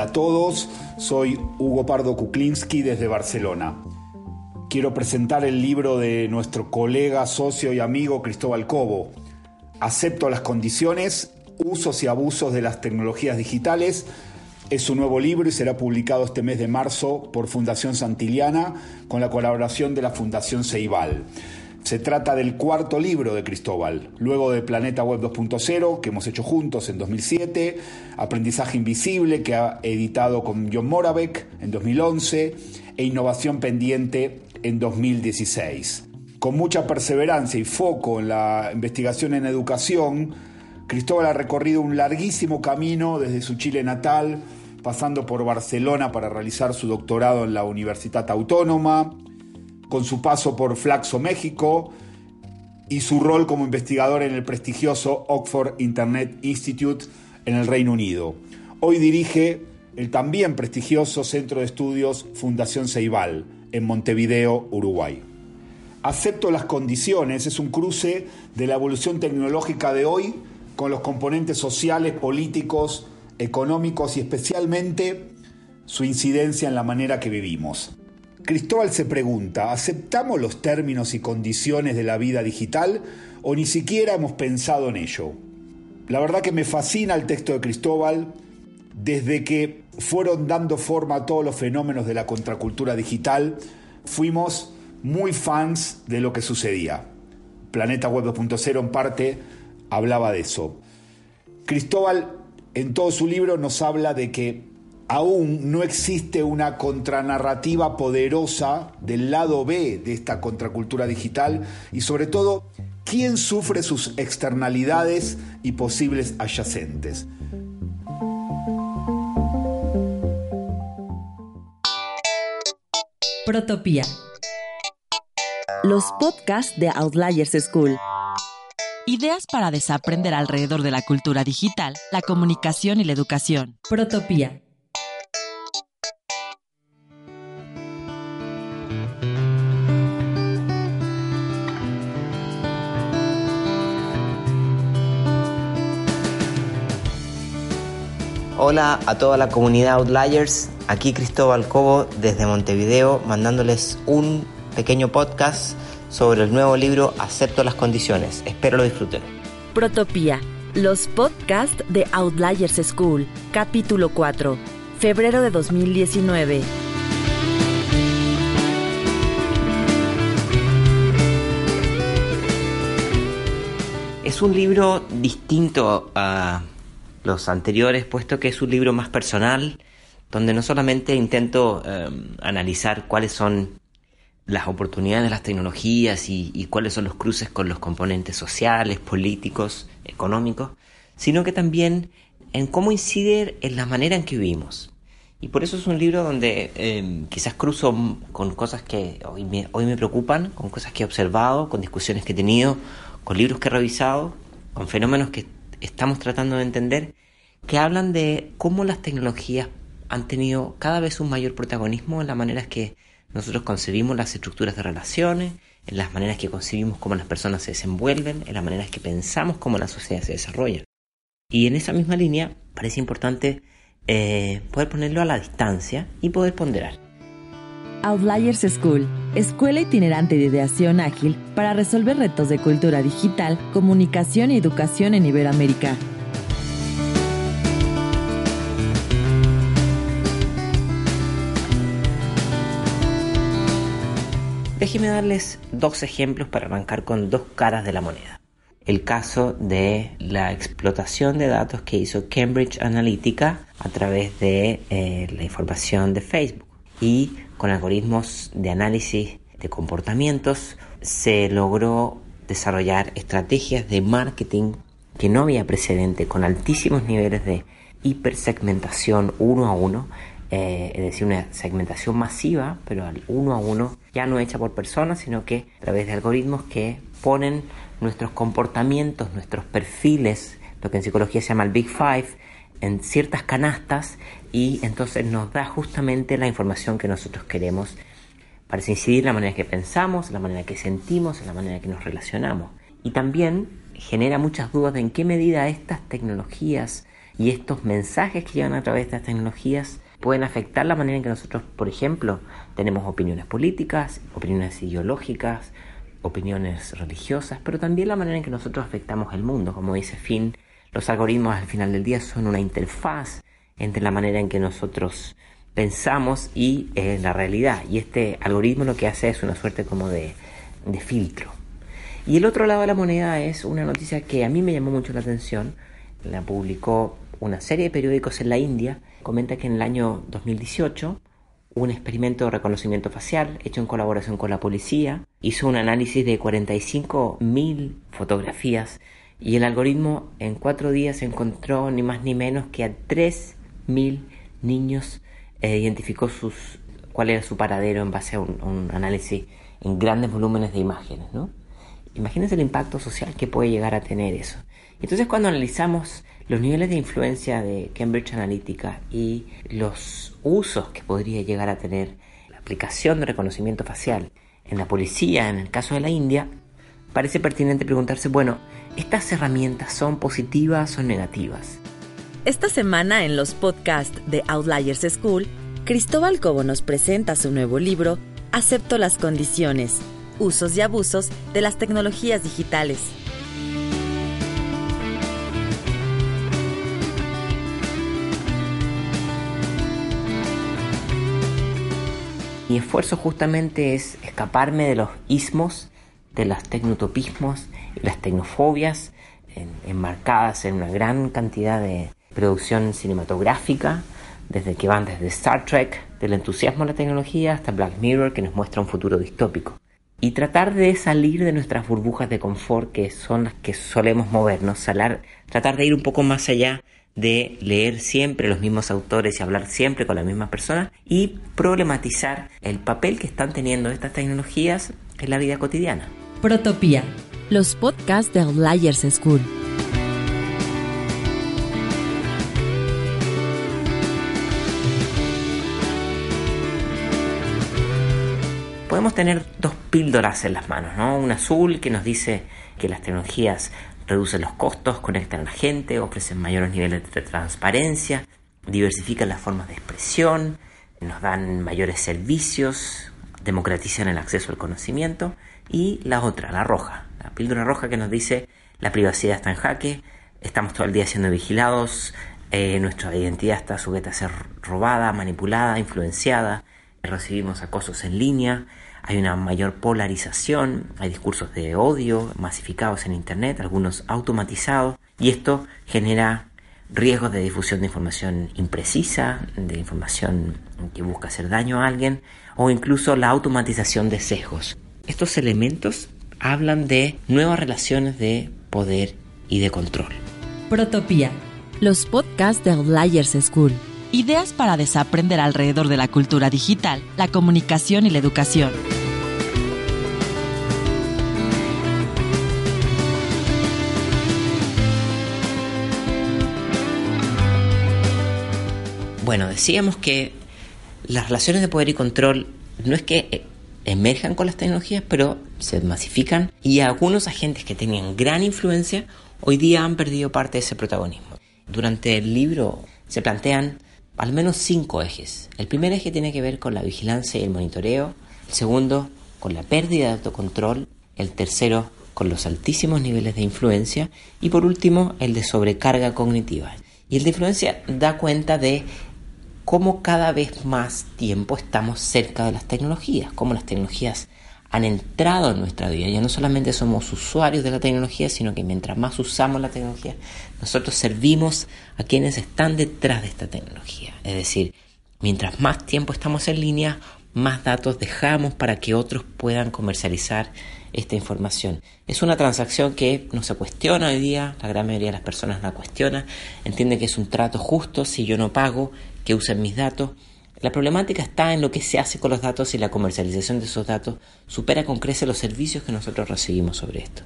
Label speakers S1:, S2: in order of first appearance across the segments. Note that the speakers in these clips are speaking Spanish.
S1: Hola a todos, soy Hugo Pardo Kuklinski desde Barcelona. Quiero presentar el libro de nuestro colega, socio y amigo Cristóbal Cobo. Acepto las condiciones, usos y abusos de las tecnologías digitales. Es un nuevo libro y será publicado este mes de marzo por Fundación Santiliana con la colaboración de la Fundación Ceibal. Se trata del cuarto libro de Cristóbal, luego de Planeta Web 2.0, que hemos hecho juntos en 2007, Aprendizaje Invisible, que ha editado con John Moravec en 2011, e Innovación Pendiente en 2016. Con mucha perseverancia y foco en la investigación en educación, Cristóbal ha recorrido un larguísimo camino desde su Chile natal, pasando por Barcelona para realizar su doctorado en la Universidad Autónoma, con su paso por Flaxo, México, y su rol como investigador en el prestigioso Oxford Internet Institute en el Reino Unido. Hoy dirige el también prestigioso Centro de Estudios Fundación Ceibal, en Montevideo, Uruguay. Acepto las condiciones, es un cruce de la evolución tecnológica de hoy con los componentes sociales, políticos, económicos y especialmente su incidencia en la manera que vivimos. Cristóbal se pregunta, ¿aceptamos los términos y condiciones de la vida digital o ni siquiera hemos pensado en ello? La verdad que me fascina el texto de Cristóbal desde que fueron dando forma a todos los fenómenos de la contracultura digital, fuimos muy fans de lo que sucedía. Planeta Web 2.0 en parte hablaba de eso. Cristóbal en todo su libro nos habla de que aún no existe una contranarrativa poderosa del lado B de esta contracultura digital y sobre todo quién sufre sus externalidades y posibles adyacentes.
S2: Protopía. Los podcasts de Outliers School. Ideas para desaprender alrededor de la cultura digital, la comunicación y la educación. Protopía.
S3: Hola a toda la comunidad Outliers, aquí Cristóbal Cobo desde Montevideo mandándoles un pequeño podcast sobre el nuevo libro Acepto las condiciones. Espero lo disfruten.
S2: Protopía, los podcasts de Outliers School, capítulo 4, febrero de 2019.
S3: Es un libro distinto a los anteriores, puesto que es un libro más personal, donde no solamente intento em, analizar cuáles son las oportunidades de las tecnologías y, cuáles son los cruces con los componentes sociales, políticos, económicos, sino que también en cómo incide en la manera en que vivimos. Y por eso es un libro donde em, quizás cruzo con cosas que hoy me preocupan, con cosas que he observado, con discusiones que he tenido, con libros que he revisado, con fenómenos que estamos tratando de entender que hablan de cómo las tecnologías han tenido cada vez un mayor protagonismo en las maneras que nosotros concebimos las estructuras de relaciones, en las maneras que concebimos cómo las personas se desenvuelven, en las maneras que pensamos cómo la sociedad se desarrolla. Y en esa misma línea parece importante eh, poder ponerlo a la distancia y poder ponderar.
S2: Outliers School, escuela itinerante de ideación ágil para resolver retos de cultura digital, comunicación y educación en Iberoamérica.
S3: Déjenme darles dos ejemplos para arrancar con dos caras de la moneda. El caso de la explotación de datos que hizo Cambridge Analytica a través de eh, la información de Facebook y con algoritmos de análisis de comportamientos se logró desarrollar estrategias de marketing que no había precedente con altísimos niveles de hipersegmentación uno a uno eh, es decir, una segmentación masiva, pero uno a uno, ya no hecha por personas, sino que a través de algoritmos que ponen nuestros comportamientos, nuestros perfiles, lo que en psicología se llama el Big Five, en ciertas canastas y entonces nos da justamente la información que nosotros queremos para incidir en la manera que pensamos, en la manera que sentimos, en la manera que nos relacionamos. Y también genera muchas dudas de en qué medida estas tecnologías Y estos mensajes que llegan a través de estas tecnologías pueden afectar la manera en que nosotros, por ejemplo, tenemos opiniones políticas, opiniones ideológicas, opiniones religiosas, pero también la manera en que nosotros afectamos el mundo. Como dice Finn, los algoritmos al final del día son una interfaz entre la manera en que nosotros pensamos y eh, la realidad. Y este algoritmo lo que hace es una suerte como de, de filtro. Y el otro lado de la moneda es una noticia que a mí me llamó mucho la atención. La publicó una serie de periódicos en la India. Comenta que en el año 2018 un experimento de reconocimiento facial hecho en colaboración con la policía hizo un análisis de 45.000 fotografías y el algoritmo en cuatro días encontró ni más ni menos que a 3.000 niños, e identificó sus, cuál era su paradero en base a un, análisis en grandes volúmenes de imágenes. ¿no? Imagínense el impacto social que puede llegar a tener eso. Entonces cuando analizamos los niveles de influencia de Cambridge Analytica y los usos que podría llegar a tener la aplicación de reconocimiento facial en la policía, en el caso de la India, parece pertinente preguntarse, bueno, ¿estas herramientas son positivas o negativas?
S2: Esta semana en los podcasts de Outliers School, Cristóbal Cobo nos presenta su nuevo libro, Acepto las condiciones, usos y abusos de las tecnologías digitales.
S3: Mi esfuerzo justamente es escaparme de los ismos, de los tecnotopismos y las tecnofobias enmarcadas en una gran cantidad de producción cinematográfica, desde que van desde Star Trek, del entusiasmo a la tecnología, hasta Black Mirror, que nos muestra un futuro distópico. Y tratar de salir de nuestras burbujas de confort, que son las que solemos movernos, tratar de ir un poco más allá de leer siempre los mismos autores y hablar siempre con las mismas personas y problematizar el papel que están teniendo estas tecnologías en la vida cotidiana.
S2: Protopía, los podcasts de Outliers School.
S3: Podemos tener dos píldoras en las manos, ¿no? Una azul que nos dice que las tecnologías reducen los costos, conectan a la gente, ofrecen mayores niveles de transparencia, diversifican las formas de expresión, nos dan mayores servicios, democratizan el acceso al conocimiento. Y la otra, la roja, la píldora roja que nos dice la privacidad está en jaque, estamos todo el día siendo vigilados, eh, nuestra identidad está sujeta a ser robada, manipulada, influenciada, recibimos acosos en línea, hay una mayor polarización, hay discursos de odio masificados en Internet, algunos automatizados, y esto genera riesgos de difusión de información imprecisa, de información que busca hacer daño a alguien, o incluso la automatización de sesgos. Estos elementos hablan de nuevas relaciones de poder y de control.
S2: Protopía, los podcasts de Outliers School. Ideas para desaprender alrededor de la cultura digital, la comunicación y la educación.
S3: Bueno, decíamos que las relaciones de poder y control no es que emerjan con las tecnologías, pero se masifican y algunos agentes que tenían gran influencia hoy día han perdido parte de ese protagonismo. Durante el libro se plantean al menos cinco ejes. El primer eje tiene que ver con la vigilancia y el monitoreo, el segundo con la pérdida de autocontrol, el tercero con los altísimos niveles de influencia y por último el de sobrecarga cognitiva. Y el de influencia da cuenta de cómo cada vez más tiempo estamos cerca de las tecnologías, cómo las tecnologías han entrado en nuestra vida. Ya no solamente somos usuarios de la tecnología, sino que mientras más usamos la tecnología, nosotros servimos a quienes están detrás de esta tecnología. Es decir, mientras más tiempo estamos en línea, más datos dejamos para que otros puedan comercializar esta información. Es una transacción que no se cuestiona hoy día, la gran mayoría de las personas la cuestiona, entiende que es un trato justo si yo no pago, que usen mis datos, la problemática está en lo que se hace con los datos y la comercialización de esos datos supera con creces los servicios que nosotros recibimos sobre esto.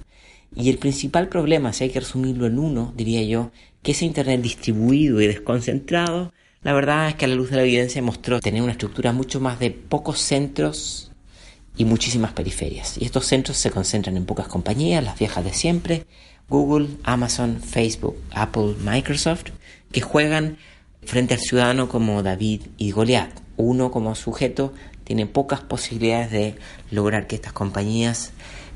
S3: Y el principal problema, si hay que resumirlo en uno, diría yo, que ese Internet distribuido y desconcentrado, la verdad es que a la luz de la evidencia mostró tener una estructura mucho más de pocos centros y muchísimas periferias. Y estos centros se concentran en pocas compañías, las viejas de siempre, Google, Amazon, Facebook, Apple, Microsoft, que juegan frente al ciudadano como David y Goliat. Uno como sujeto tiene pocas posibilidades de lograr que estas compañías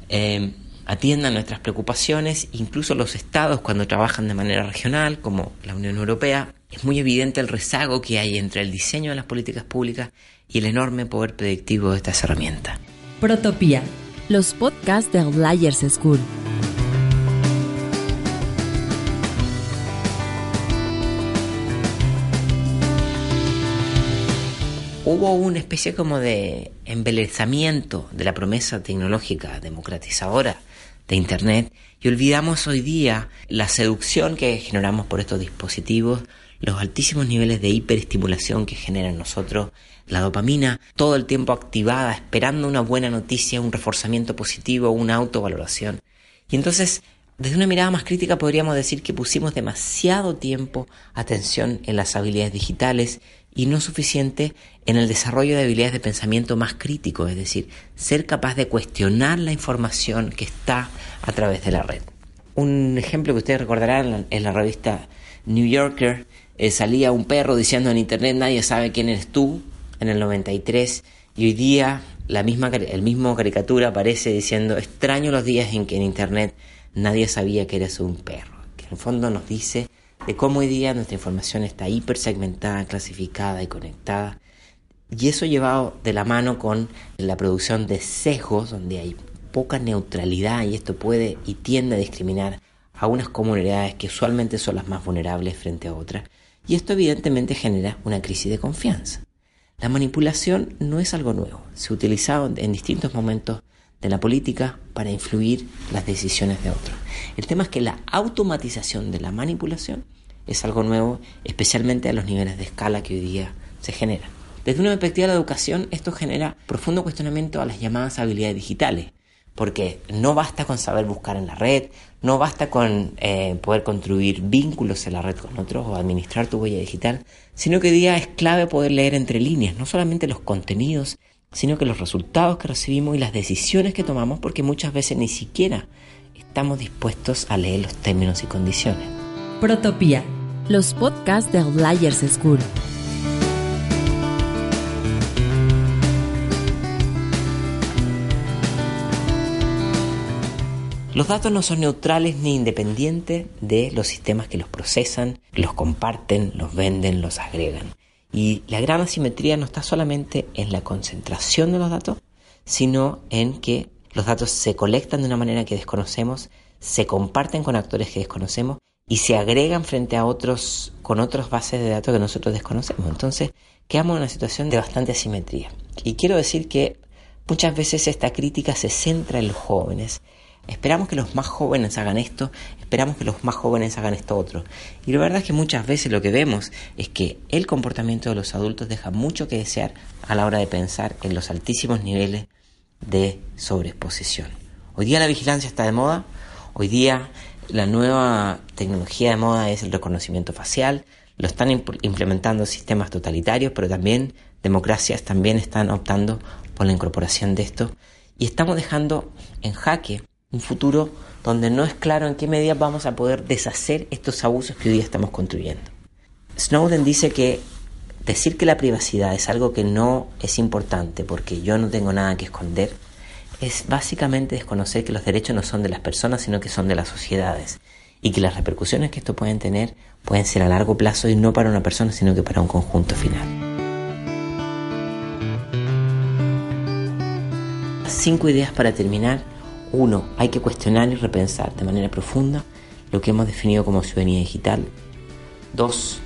S3: eh, atiendan nuestras preocupaciones, incluso los estados cuando trabajan de manera regional, como la Unión Europea, es muy evidente el rezago que hay entre el diseño de las políticas públicas y el enorme poder predictivo de estas herramientas.
S2: Protopía, los podcasts de Outliers School.
S3: Hubo una especie como de embelezamiento de la promesa tecnológica democratizadora de Internet y olvidamos hoy día la seducción que generamos por estos dispositivos, los altísimos niveles de hiperestimulación que generan nosotros, la dopamina todo el tiempo activada, esperando una buena noticia, un reforzamiento positivo, una autovaloración. Y entonces, desde una mirada más crítica podríamos decir que pusimos demasiado tiempo atención en las habilidades digitales y no suficiente en el desarrollo de habilidades de pensamiento más crítico, es decir, ser capaz de cuestionar la información que está a través de la red. Un ejemplo que ustedes recordarán en la, revista New Yorker, eh, salía un perro diciendo en internet nadie sabe quién eres tú en el 93 y hoy día la misma, el mismo caricatura aparece diciendo extraño los días en que en internet nadie sabía que eres un perro, que en el fondo nos dice de cómo hoy día nuestra información está hipersegmentada, clasificada y conectada. Y eso llevado de la mano con la producción de sesgos, donde hay poca neutralidad y esto puede y tiende a discriminar a unas comunidades que usualmente son las más vulnerables frente a otras. Y esto evidentemente genera una crisis de confianza. La manipulación no es algo nuevo, se ha utilizado en distintos momentos de la política para influir las decisiones de otros. El tema es que la automatización de la manipulación es algo nuevo, especialmente a los niveles de escala que hoy día se generan. Desde una perspectiva de la educación, esto genera profundo cuestionamiento a las llamadas habilidades digitales, porque no basta con saber buscar en la red, no basta con eh, poder construir vínculos en la red con otros o administrar tu huella digital, sino que hoy día es clave poder leer entre líneas, no solamente los contenidos, sino que los resultados que recibimos y las decisiones que tomamos, porque muchas veces ni siquiera estamos dispuestos a leer los términos y condiciones.
S2: Protopía los podcasts de Outliers School.
S3: Los datos no son neutrales ni independientes de los sistemas que los procesan, los comparten, los venden, los agregan. Y la gran asimetría no está solamente en la concentración de los datos, sino en que los datos se colectan de una manera que desconocemos, se comparten con actores que desconocemos y se agregan frente a otros con otras bases de datos que nosotros desconocemos. Entonces, quedamos en una situación de bastante asimetría. Y quiero decir que muchas veces esta crítica se centra en los jóvenes. Esperamos que los más jóvenes hagan esto, esperamos que los más jóvenes hagan esto otro. Y la verdad es que muchas veces lo que vemos es que el comportamiento de los adultos deja mucho que desear a la hora de pensar en los altísimos niveles de sobreexposición. Hoy día la vigilancia está de moda, hoy día la nueva tecnología de moda es el reconocimiento facial. Lo están implementando sistemas totalitarios, pero también democracias también están optando por la incorporación de esto. Y estamos dejando en jaque un futuro donde no es claro en qué medida vamos a poder deshacer estos abusos que hoy día estamos construyendo. Snowden dice que decir que la privacidad es algo que no es importante porque yo no tengo nada que esconder es básicamente desconocer que los derechos no son de las personas, sino que son de las sociedades. Y que las repercusiones que esto pueden tener pueden ser a largo plazo y no para una persona, sino que para un conjunto final. Cinco ideas para terminar. Uno, hay que cuestionar y repensar de manera profunda lo que hemos definido como ciudadanía digital. Dos,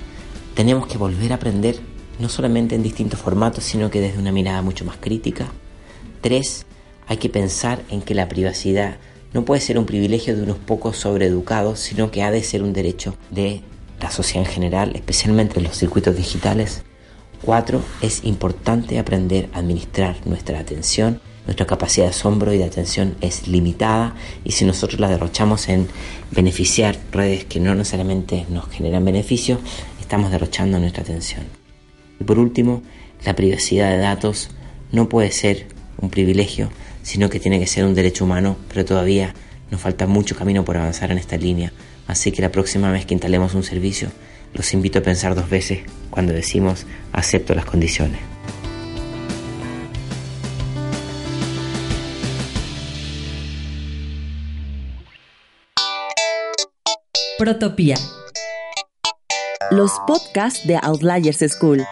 S3: tenemos que volver a aprender no solamente en distintos formatos, sino que desde una mirada mucho más crítica. Tres, hay que pensar en que la privacidad no puede ser un privilegio de unos pocos sobreeducados, sino que ha de ser un derecho de la sociedad en general, especialmente en los circuitos digitales. Cuatro, es importante aprender a administrar nuestra atención. Nuestra capacidad de asombro y de atención es limitada y si nosotros la derrochamos en beneficiar redes que no necesariamente nos generan beneficios, estamos derrochando nuestra atención. Y por último, la privacidad de datos no puede ser un privilegio, sino que tiene que ser un derecho humano, pero todavía nos falta mucho camino por avanzar en esta línea. Así que la próxima vez que instalemos un servicio, los invito a pensar dos veces cuando decimos acepto las condiciones.
S2: Protopía. Los podcasts de Outliers School.